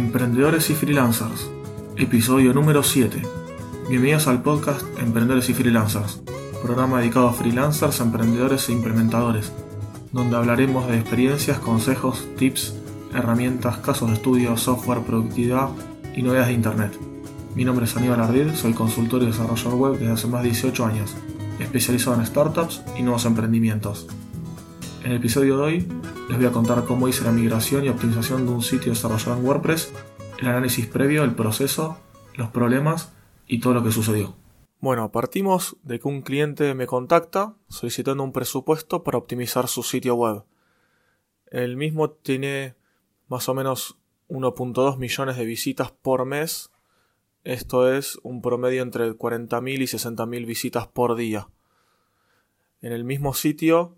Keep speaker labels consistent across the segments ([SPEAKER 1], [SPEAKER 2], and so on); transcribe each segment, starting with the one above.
[SPEAKER 1] Emprendedores y Freelancers, episodio número 7. Bienvenidos al podcast Emprendedores y Freelancers, programa dedicado a freelancers, emprendedores e implementadores, donde hablaremos de experiencias, consejos, tips, herramientas, casos de estudio, software, productividad y novedades de Internet. Mi nombre es Aníbal Ardil, soy consultor y desarrollador web desde hace más de 18 años, especializado en startups y nuevos emprendimientos. En el episodio de hoy les voy a contar cómo hice la migración y optimización de un sitio desarrollado en WordPress, el análisis previo, el proceso, los problemas y todo lo que sucedió. Bueno, partimos de que un cliente me contacta solicitando un presupuesto para optimizar su sitio web. El mismo tiene más o menos 1.2 millones de visitas por mes. Esto es un promedio entre 40.000 y 60.000 visitas por día. En el mismo sitio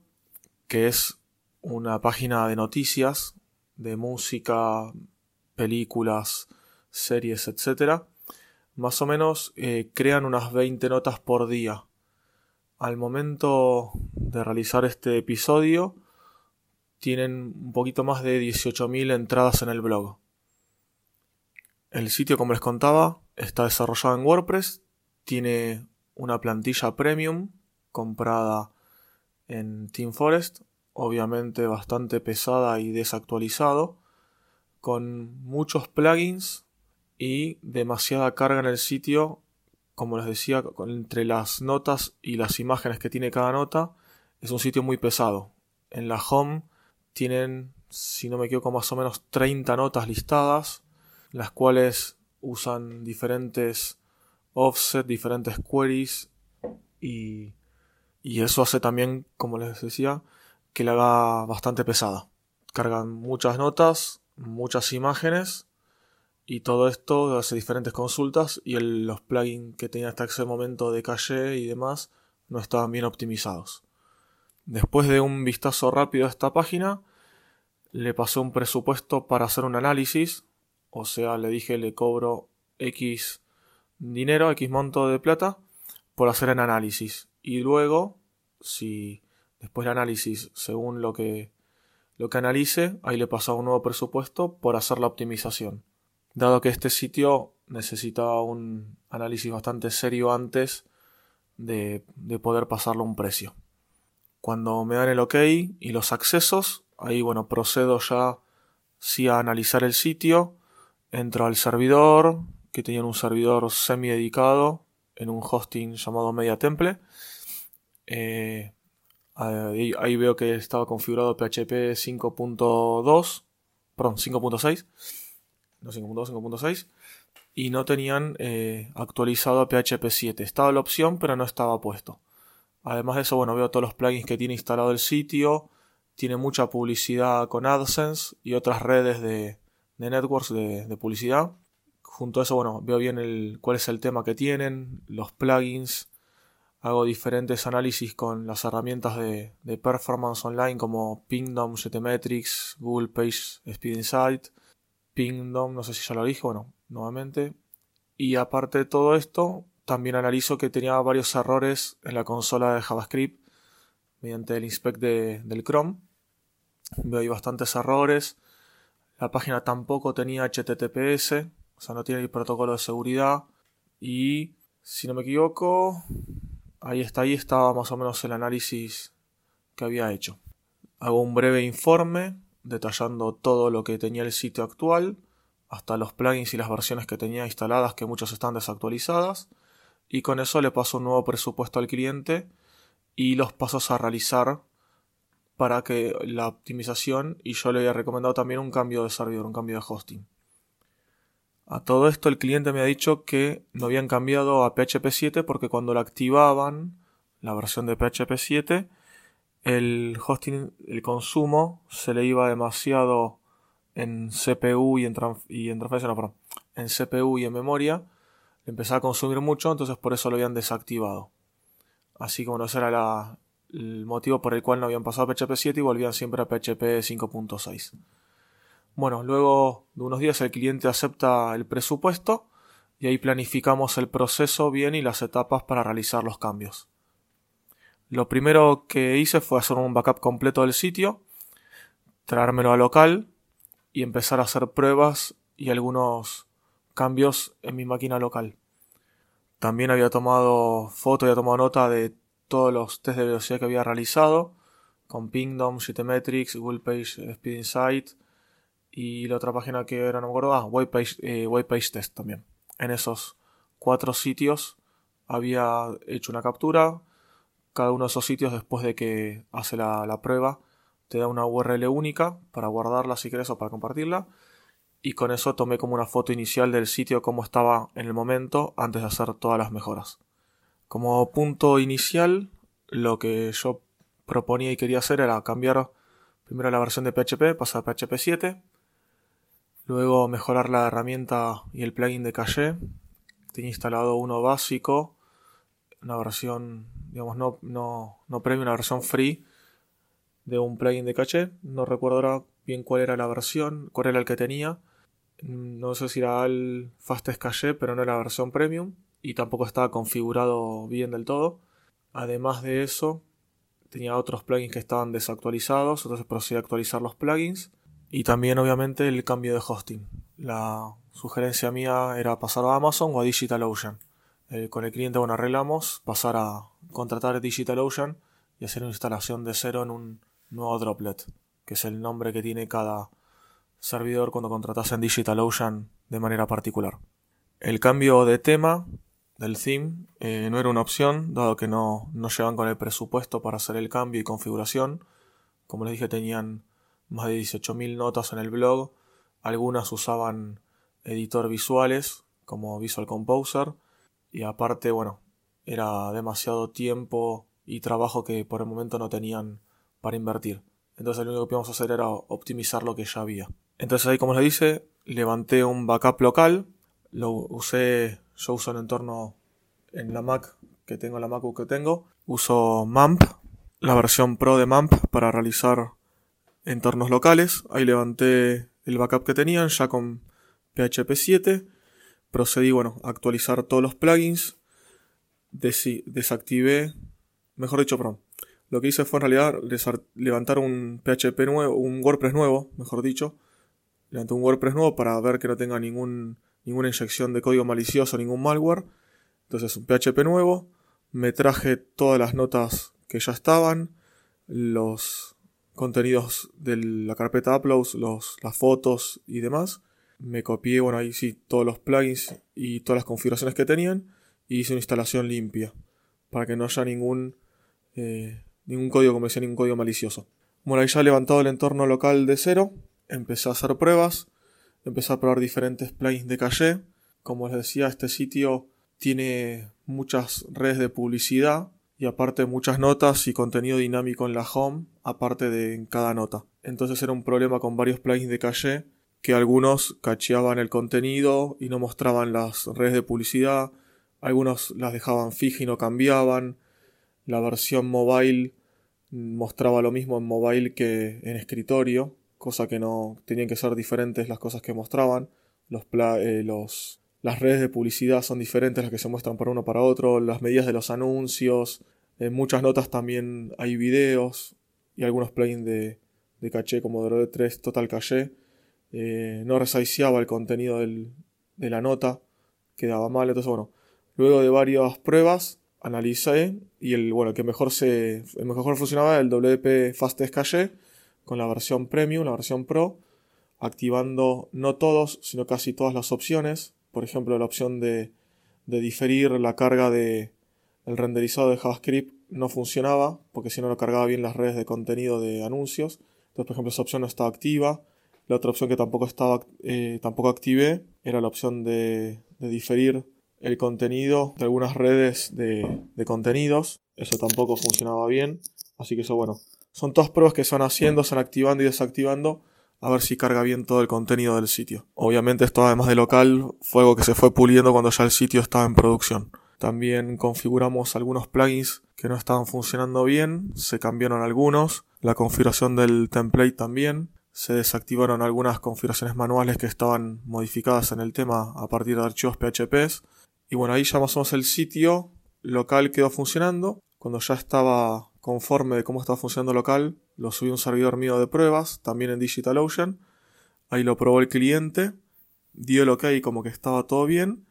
[SPEAKER 1] que es una página de noticias, de música, películas, series, etc. Más o menos eh, crean unas 20 notas por día. Al momento de realizar este episodio, tienen un poquito más de 18.000 entradas en el blog. El sitio, como les contaba, está desarrollado en WordPress, tiene una plantilla premium comprada en Team Forest, obviamente bastante pesada y desactualizado, con muchos plugins y demasiada carga en el sitio, como les decía, entre las notas y las imágenes que tiene cada nota, es un sitio muy pesado. En la home tienen, si no me equivoco, más o menos 30 notas listadas, las cuales usan diferentes offset, diferentes queries y y eso hace también, como les decía, que la haga bastante pesada. Cargan muchas notas, muchas imágenes y todo esto hace diferentes consultas y los plugins que tenía hasta ese momento de caché y demás no estaban bien optimizados. Después de un vistazo rápido a esta página, le pasé un presupuesto para hacer un análisis, o sea, le dije le cobro X dinero, X monto de plata por hacer el análisis y luego, si después del análisis, según lo que, lo que analice, ahí le pasa un nuevo presupuesto por hacer la optimización. Dado que este sitio necesitaba un análisis bastante serio antes de, de poder pasarlo a un precio. Cuando me dan el OK y los accesos, ahí bueno, procedo ya sí a analizar el sitio, entro al servidor, que tenía un servidor semi dedicado en un hosting llamado Media Temple eh, ahí, veo que estaba configurado PHP 5.2, perdón, 5.6, no 5.2, 5.6, y no tenían eh, actualizado PHP 7. Estaba la opción, pero no estaba puesto. Además de eso, bueno, veo todos los plugins que tiene instalado el sitio, tiene mucha publicidad con AdSense y otras redes de, networks de, de, publicidad. Junto a eso, bueno, veo bien el, cuál es el tema que tienen, los plugins, hago diferentes análisis con las herramientas de, performance online como Pingdom, GTmetrix, Google Page Speed Insight, Pingdom, no sé si ya lo dije, bueno, nuevamente. Y aparte de todo esto, también analizo que tenía varios errores en la consola de JavaScript mediante el inspect del Chrome. Veo ahí bastantes errores. La página tampoco tenía HTTPS, o sea, no tiene el protocolo de seguridad. Y, si no me equivoco, Ahí está, ahí estaba más o menos el análisis que había hecho. Hago un breve informe detallando todo lo que tenía el sitio actual, hasta los plugins y las versiones que tenía instaladas, que muchas están desactualizadas, y con eso le paso un nuevo presupuesto al cliente y los pasos a realizar para que la optimización y yo le había recomendado también un cambio de servidor, un cambio de hosting. A todo esto el cliente me ha dicho que no habían cambiado a PHP 7 porque cuando la activaban, la versión de PHP 7, el hosting, el consumo se le iba demasiado en CPU y en, y en transferencia, no, perdón, en CPU y en memoria, le empezaba a consumir mucho, entonces por eso lo habían desactivado. Así que bueno, ese era el motivo por el cual no habían pasado a PHP 7 y volvían siempre a PHP 5.6. Bueno, luego de unos días el cliente acepta el presupuesto y ahí planificamos el proceso bien y las etapas para realizar los cambios. Lo primero que hice fue hacer un backup completo del sitio, traérmelo a local y empezar a hacer pruebas y algunos cambios en mi máquina local. También había tomado foto, había tomado nota de todos los test de velocidad que había realizado con Pingdom, GTmetrix, Google Page Speed Insight y la otra página que era, no me acuerdo, ah, Whitepage, eh, Test también. En esos cuatro sitios había hecho una captura. Cada uno de esos sitios, después de que hace la, la prueba, te da una URL única para guardarla si quieres o para compartirla y con eso tomé como una foto inicial del sitio como estaba en el momento antes de hacer todas las mejoras. Como punto inicial, lo que yo proponía y quería hacer era cambiar primero la versión de PHP, pasar a PHP 7, luego mejorar la herramienta y el plugin de caché. Tenía instalado uno básico, una versión, digamos, no, no, no premium, una versión free de un plugin de caché. No recuerdo ahora bien cuál era la versión, cuál era el que tenía no sé si era el Fastest Cache, pero no era la versión premium y tampoco estaba configurado bien del todo. Además de eso, tenía otros plugins que estaban desactualizados, entonces procedí a actualizar los plugins y también obviamente el cambio de hosting. La sugerencia mía era pasar a Amazon o a DigitalOcean. Eh, con el cliente, bueno, arreglamos pasar a contratar DigitalOcean y hacer una instalación de cero en un nuevo droplet, que es el nombre que tiene cada servidor cuando contratas en DigitalOcean de manera particular. El cambio de tema del theme eh, no era una opción, dado que no, no llevan con el presupuesto para hacer el cambio y configuración. Como les dije, tenían más de 18.000 notas en el blog. Algunas usaban editor visuales como Visual Composer. Y aparte, bueno, era demasiado tiempo y trabajo que por el momento no tenían para invertir. Entonces lo único que íbamos a hacer era optimizar lo que ya había. Entonces ahí como les dice, levanté un backup local, lo usé, yo uso el entorno en la Mac que tengo, la MacBook que tengo, uso MAMP, la versión Pro de MAMP para realizar entornos locales. Ahí levanté el backup que tenían ya con PHP 7. Procedí, bueno, a actualizar todos los plugins. desactivé, mejor dicho, perdón. Lo que hice fue en realidad levantar un PHP nuevo, un WordPress nuevo, mejor dicho, levanté un WordPress nuevo para ver que no tenga ningún, ninguna inyección de código malicioso, ningún malware. Entonces un PHP nuevo, me traje todas las notas que ya estaban, los contenidos de la carpeta uploads, los, las fotos y demás. Me copié, bueno, ahí sí, todos los plugins y todas las configuraciones que tenían y hice una instalación limpia para que no haya ningún, eh, ningún código, como decía, ningún código malicioso. Bueno, ahí ya he levantado el entorno local de cero empecé a hacer pruebas, empecé a probar diferentes plugins de caché. Como les decía, este sitio tiene muchas redes de publicidad y aparte muchas notas y contenido dinámico en la home, aparte de en cada nota. Entonces era un problema con varios plugins de caché que algunos cacheaban el contenido y no mostraban las redes de publicidad, algunos las dejaban fijas y no cambiaban, la versión mobile mostraba lo mismo en mobile que en escritorio, cosa que no tenían que ser diferentes las cosas que mostraban. Los, eh, los, las redes de publicidad son diferentes las que se muestran para uno para otro, las medidas de los anuncios, en muchas notas también hay videos y algunos plugins de, de caché como Drone 3 Total Caché. Eh, no resizeaba el contenido del, de la nota, quedaba mal, entonces bueno, luego de varias pruebas analicé y el bueno que mejor se el mejor funcionaba el WP Fastest Cache con la versión Premium, la versión Pro, activando no todos, sino casi todas las opciones. Por ejemplo, la opción de, de diferir la carga de el renderizado de JavaScript no funcionaba, porque si no lo cargaba bien las redes de contenido de anuncios. Entonces, por ejemplo, esa opción no estaba activa. La otra opción que tampoco estaba eh, tampoco activé era la opción de, de, diferir el contenido de algunas redes de, de contenidos. Eso tampoco funcionaba bien. Así que eso, bueno, son todas pruebas que se van haciendo, se van activando y desactivando a ver si carga bien todo el contenido del sitio. Obviamente esto además de local fue algo que se fue puliendo cuando ya el sitio estaba en producción. También configuramos algunos plugins que no estaban funcionando bien, se cambiaron algunos, la configuración del template también, se desactivaron algunas configuraciones manuales que estaban modificadas en el tema a partir de archivos PHP. Y bueno, ahí ya más o menos el sitio local quedó funcionando. Cuando ya estaba conforme de cómo estaba funcionando local, lo subí a un servidor mío de pruebas, también en DigitalOcean. Ahí lo probó el cliente dio el ok como que estaba todo bien.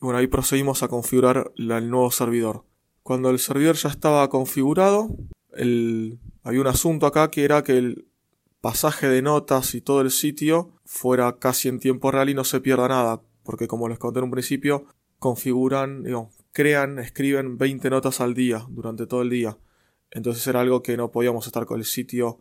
[SPEAKER 1] Y bueno, ahí procedimos a configurar el nuevo servidor. Cuando el servidor ya estaba configurado, el, había un asunto acá que era que el pasaje de notas y todo el sitio fuera casi en tiempo real y no se pierda nada. Porque como les conté en un principio, configuran, digamos, crean, escriben 20 notas al día, durante todo el día. Entonces era algo que no podíamos estar con el sitio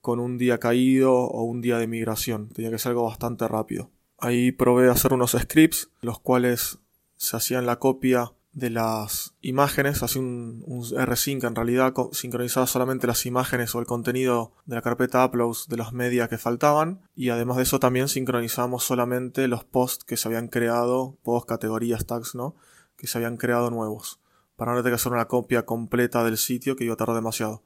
[SPEAKER 1] con un día caído o un día de migración. Tenía que ser algo bastante rápido. Ahí probé hacer unos scripts, los cuales se hacían la copia de las imágenes, así un, un rsync en realidad sincronizaba solamente las imágenes o el contenido de la carpeta uploads de los media que faltaban y además de eso también sincronizamos solamente los posts que se habían creado, post categorías tags, ¿no? Que se habían creado nuevos, para no tener que hacer una copia completa del sitio que iba a tardar demasiado.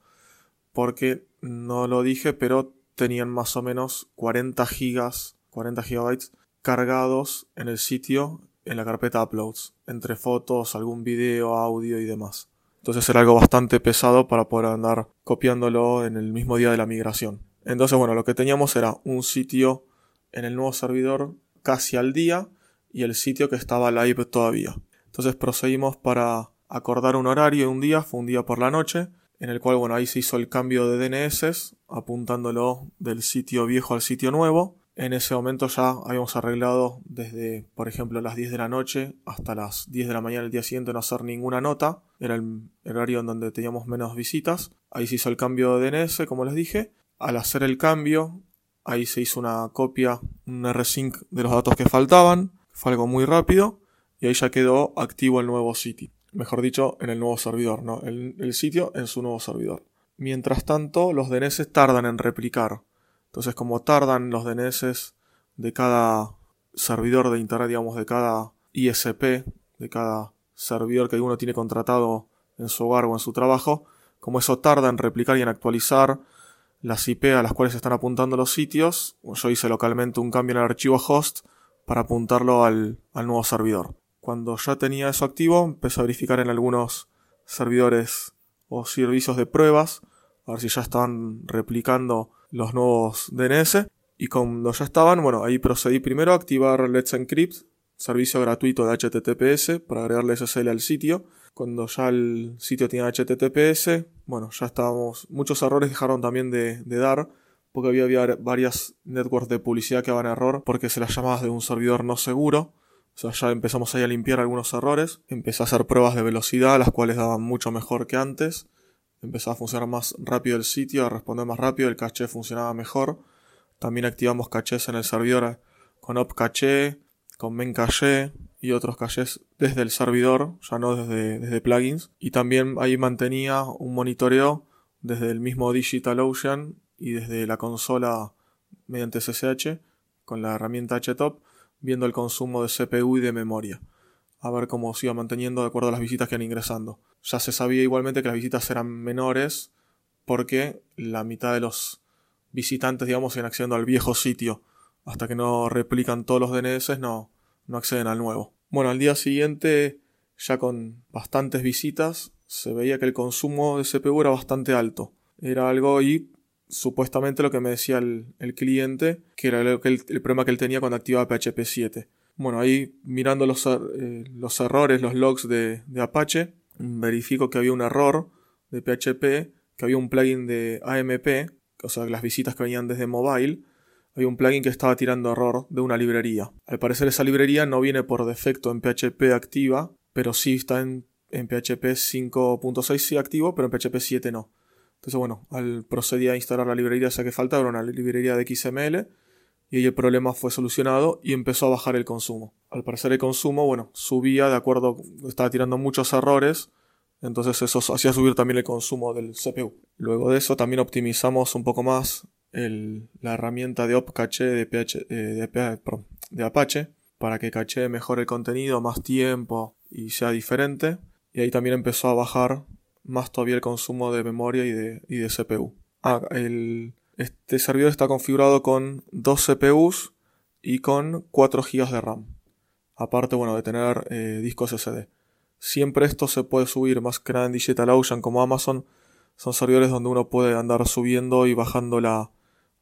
[SPEAKER 1] Porque no lo dije, pero tenían más o menos 40 gigas, 40 gigabytes cargados en el sitio en la carpeta uploads, entre fotos, algún video, audio y demás. Entonces era algo bastante pesado para poder andar copiándolo en el mismo día de la migración. Entonces, bueno, lo que teníamos era un sitio en el nuevo servidor casi al día y el sitio que estaba live todavía. Entonces procedimos para acordar un horario un día, fue un día por la noche, en el cual, bueno, ahí se hizo el cambio de DNS, apuntándolo del sitio viejo al sitio nuevo. En ese momento ya habíamos arreglado desde, por ejemplo, las 10 de la noche hasta las 10 de la mañana del día siguiente no hacer ninguna nota. Era el horario en donde teníamos menos visitas. Ahí se hizo el cambio de DNS, como les dije. Al hacer el cambio, ahí se hizo una copia, un rsync de los datos que faltaban. Fue algo muy rápido. Y ahí ya quedó activo el nuevo sitio. Mejor dicho, en el nuevo servidor, ¿no? El, sitio en su nuevo servidor. Mientras tanto, los DNS tardan en replicar. Entonces, como tardan los DNS de cada servidor de internet, digamos, de cada ISP, de cada servidor que uno tiene contratado en su hogar o en su trabajo, como eso tarda en replicar y en actualizar las IP a las cuales están apuntando los sitios, yo hice localmente un cambio en el archivo host para apuntarlo al, al nuevo servidor. Cuando ya tenía eso activo, empecé a verificar en algunos servidores o servicios de pruebas, a ver si ya estaban replicando los nuevos DNS. Y cuando ya estaban, bueno, ahí procedí primero a activar Let's Encrypt, servicio gratuito de HTTPS, para agregarle SSL al sitio. Cuando ya el sitio tenía HTTPS, bueno, ya estábamos. Muchos errores dejaron también de, dar, porque había, había, varias networks de publicidad que daban error porque se las llamaba de un servidor no seguro. O ya empezamos a limpiar algunos errores. Empecé a hacer pruebas de velocidad, las cuales daban mucho mejor que antes empezaba a funcionar más rápido el sitio, a responder más rápido, el caché funcionaba mejor. También activamos cachés en el servidor con opcaché, con memcaché y otros cachés desde el servidor, ya no desde, desde plugins. Y también ahí mantenía un monitoreo desde el mismo DigitalOcean y desde la consola mediante SSH con la herramienta HTOP viendo el consumo de CPU y de memoria a ver cómo se iba manteniendo de acuerdo a las visitas que iban ingresando. Ya se sabía igualmente que las visitas eran menores porque la mitad de los visitantes, digamos, iban accediendo al viejo sitio. Hasta que no replican todos los DNS, no, no acceden al nuevo. Bueno, al día siguiente, ya con bastantes visitas, se veía que el consumo de CPU era bastante alto. Era algo y supuestamente lo que me decía el, cliente, que era el, el problema que él tenía cuando activaba PHP 7 bueno, ahí mirando los, eh, los errores, los logs de, Apache, verifico que había un error de PHP, que había un plugin de AMP, o sea, las visitas que venían desde mobile, había un plugin que estaba tirando error de una librería. Al parecer esa librería no viene por defecto en PHP activa, pero sí está en, en PHP 5.6 sí activo, pero en PHP 7 no. Entonces bueno, al procedí a instalar la librería esa que faltaba, una librería de XML, y ahí el problema fue solucionado y empezó a bajar el consumo. Al parecer el consumo, bueno, subía de acuerdo, estaba tirando muchos errores, entonces eso hacía subir también el consumo del CPU. Luego de eso también optimizamos un poco más la herramienta de opcache de, PH, eh, de, Apache para que cache mejor el contenido, más tiempo y sea diferente. Y ahí también empezó a bajar más todavía el consumo de memoria y de, y de CPU. Ah, el, este servidor está configurado con dos CPUs y con 4 GB de RAM. Aparte, bueno, de tener eh, discos SD. Siempre esto se puede subir más que nada en DigitalOcean como Amazon. Son servidores donde uno puede andar subiendo y bajando la,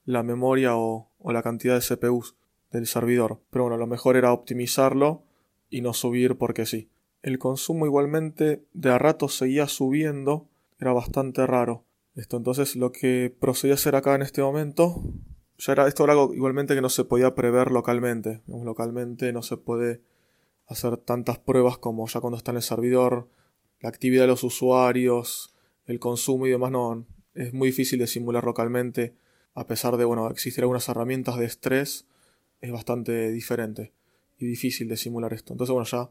[SPEAKER 1] memoria o, la cantidad de CPUs. del servidor. Pero bueno, lo mejor era optimizarlo y no subir porque sí. El consumo igualmente de a rato seguía subiendo, era bastante raro. Esto entonces lo que procedí a hacer acá en este momento, ya era esto era algo igualmente que no se podía prever localmente. Localmente no se puede hacer tantas pruebas como ya cuando está en el servidor, la actividad de los usuarios, el consumo y demás no es muy difícil de simular localmente a pesar de bueno existir algunas herramientas de estrés es bastante diferente y difícil de simular esto entonces bueno ya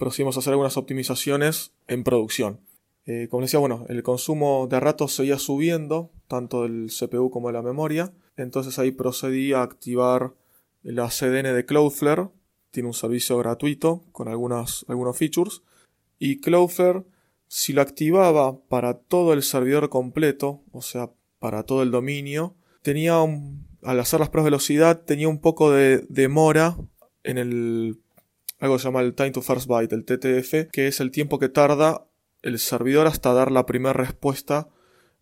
[SPEAKER 1] procedimos a hacer algunas optimizaciones en producción. Eh, como decía bueno el consumo de ratos seguía subiendo tanto del CPU como de la memoria. Entonces ahí procedí a activar la CDN de Cloudflare. Tiene un servicio gratuito con algunas, algunos features. Y Cloudflare si lo activaba para todo el servidor completo, o sea, para todo el dominio, tenía un, al hacer las pruebas de velocidad tenía un poco de demora en el algo que se llama el time to first byte, el TTF, que es el tiempo que tarda el servidor hasta dar la primera respuesta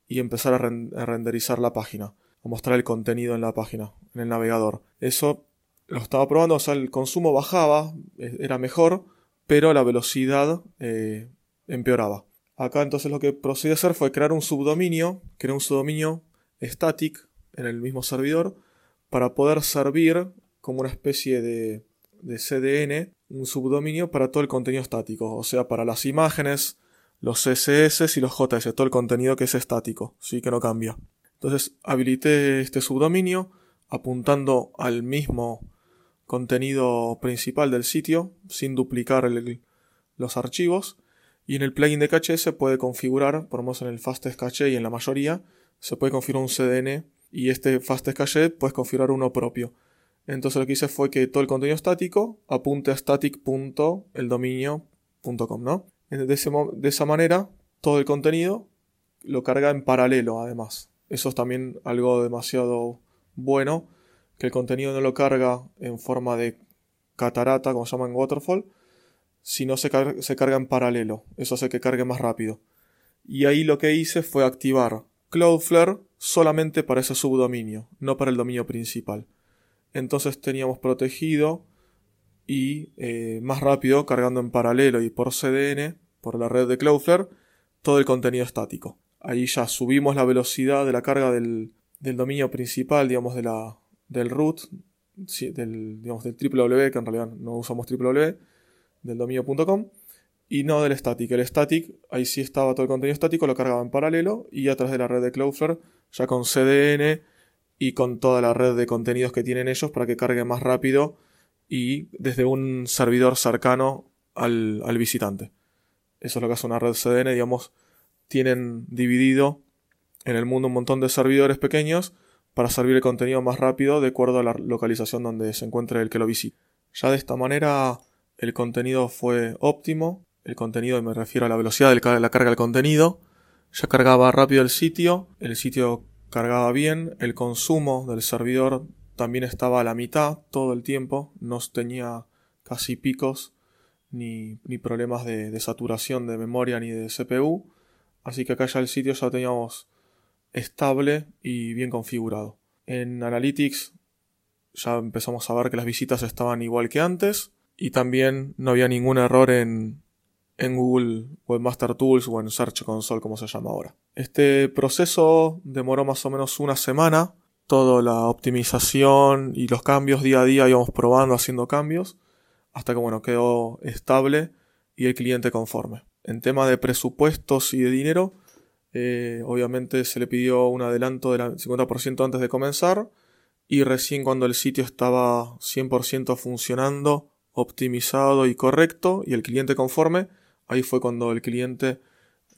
[SPEAKER 1] y empezar a, renderizar la página, a mostrar el contenido en la página, en el navegador. Eso lo estaba probando, o sea, el consumo bajaba, e, era mejor, pero la velocidad eh, empeoraba. Acá entonces lo que procedí a hacer fue crear un subdominio, crear un subdominio static en el mismo servidor para poder servir como una especie de, de CDN, un subdominio para todo el contenido estático, o sea, para las imágenes, los CSS y los JS, todo el contenido que es estático, sí que no cambia. Entonces habilité este subdominio apuntando al mismo contenido principal del sitio sin duplicar los archivos y en el plugin de caché se puede configurar, por lo menos en el Fastest Cache y en la mayoría, se puede configurar un CDN y este Fastest Cache puedes configurar uno propio. Entonces lo que hice fue que todo el contenido estático apunte a static.eldominio.com, ¿no? De, de esa manera, todo el contenido lo carga en paralelo, además. Eso es también algo demasiado bueno, que el contenido no lo carga en forma de catarata, como se llama en Waterfall, si no se, carga en paralelo. Eso hace que cargue más rápido. Y ahí lo que hice fue activar Cloudflare solamente para ese subdominio, no para el dominio principal. Entonces teníamos protegido y eh, más rápido cargando en paralelo y por CDN, por la red de Cloudflare, todo el contenido estático. Ahí ya subimos la velocidad de la carga del, dominio principal, digamos, de la, del root, del, digamos, del www, que en realidad no usamos www, del dominio.com y no del static. El static, ahí sí estaba todo el contenido estático, lo cargaba en paralelo y a través de la red de Cloudflare, ya con CDN y con toda la red de contenidos que tienen ellos para que cargue más rápido y desde un servidor cercano al, al visitante. Eso es lo que hace una red CDN, digamos, tienen dividido en el mundo un montón de servidores pequeños para servir el contenido más rápido de acuerdo a la localización donde se encuentre el que lo visite. Ya de esta manera el contenido fue óptimo, el contenido me refiero a la velocidad de la carga del contenido, ya cargaba rápido el sitio, el sitio cargaba bien, el consumo del servidor también estaba a la mitad todo el tiempo, no tenía casi picos ni, problemas de, de, saturación de memoria ni de CPU, así que acá ya el sitio ya teníamos estable y bien configurado. En Analytics ya empezamos a ver que las visitas estaban igual que antes, y también no había ningún error en, en Google Webmaster Tools o en Search Console como se llama ahora. Este proceso demoró más o menos una semana. Toda la optimización y los cambios día a día íbamos probando, haciendo cambios, hasta que bueno, quedó estable y el cliente conforme. En tema de presupuestos y de dinero, eh, obviamente se le pidió un adelanto del 50% antes de comenzar y recién cuando el sitio estaba 100% funcionando optimizado y correcto y el cliente conforme, ahí fue cuando el cliente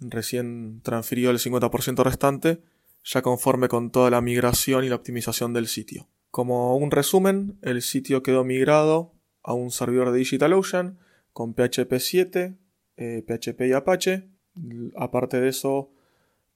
[SPEAKER 1] recién transfirió el 50% restante, ya conforme con toda la migración y la optimización del sitio. Como un resumen, el sitio quedó migrado a un servidor de DigitalOcean con PHP 7, PHP y Apache. Aparte de eso,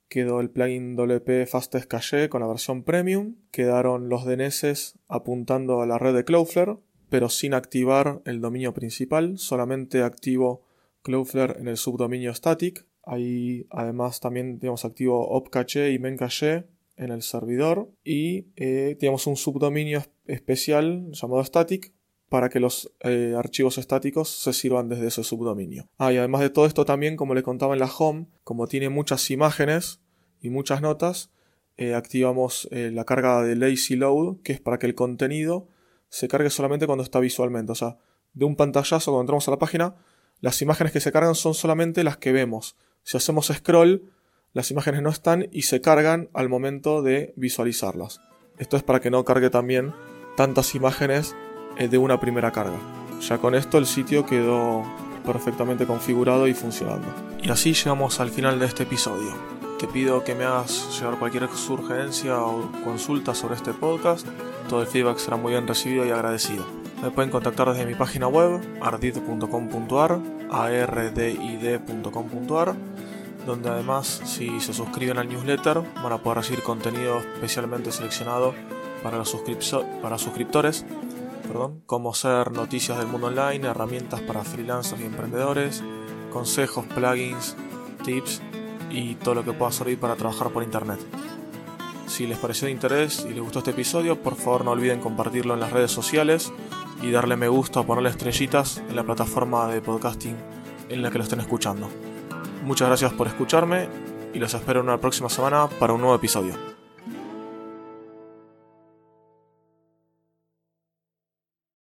[SPEAKER 1] quedó el plugin WP Fastest Cache con la versión premium. Quedaron los DNS apuntando a la red de Cloudflare pero sin activar el dominio principal, solamente activo Cloudflare en el subdominio static. Ahí además también tenemos activo opcache y memcache en el servidor y eh, tenemos un subdominio especial llamado static para que los eh, archivos estáticos se sirvan desde ese subdominio. Ah, y además de todo esto también, como le contaba en la home, como tiene muchas imágenes y muchas notas, eh, activamos la carga de lazy load, que es para que el contenido se cargue solamente cuando está visualmente. O sea, de un pantallazo cuando entramos a la página, las imágenes que se cargan son solamente las que vemos. Si hacemos scroll, las imágenes no están y se cargan al momento de visualizarlas. Esto es para que no cargue también tantas imágenes eh, de una primera carga. Ya con esto el sitio quedó perfectamente configurado y funcionando. Y así llegamos al final de este episodio. Te pido que me hagas llegar cualquier sugerencia o consulta sobre este podcast. Todo el feedback será muy bien recibido y agradecido. Me pueden contactar desde mi página web ardid.com.ar, ardid.com.ar donde además si se suscriben al newsletter van a poder recibir contenido especialmente seleccionado para los para suscriptores, perdón, como ser noticias del mundo online, herramientas para freelancers y emprendedores, consejos, plugins, tips y todo lo que pueda servir para trabajar por internet. Si les pareció de interés y les gustó este episodio, por favor no olviden compartirlo en las redes sociales y darle me gusta o ponerle estrellitas en la plataforma de podcasting en la que lo estén escuchando. Muchas gracias por escucharme y los espero una próxima semana para un nuevo episodio.